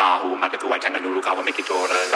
ตาหูมาเกตุวัยฉันอนุรุขาวะเมกิโจเลย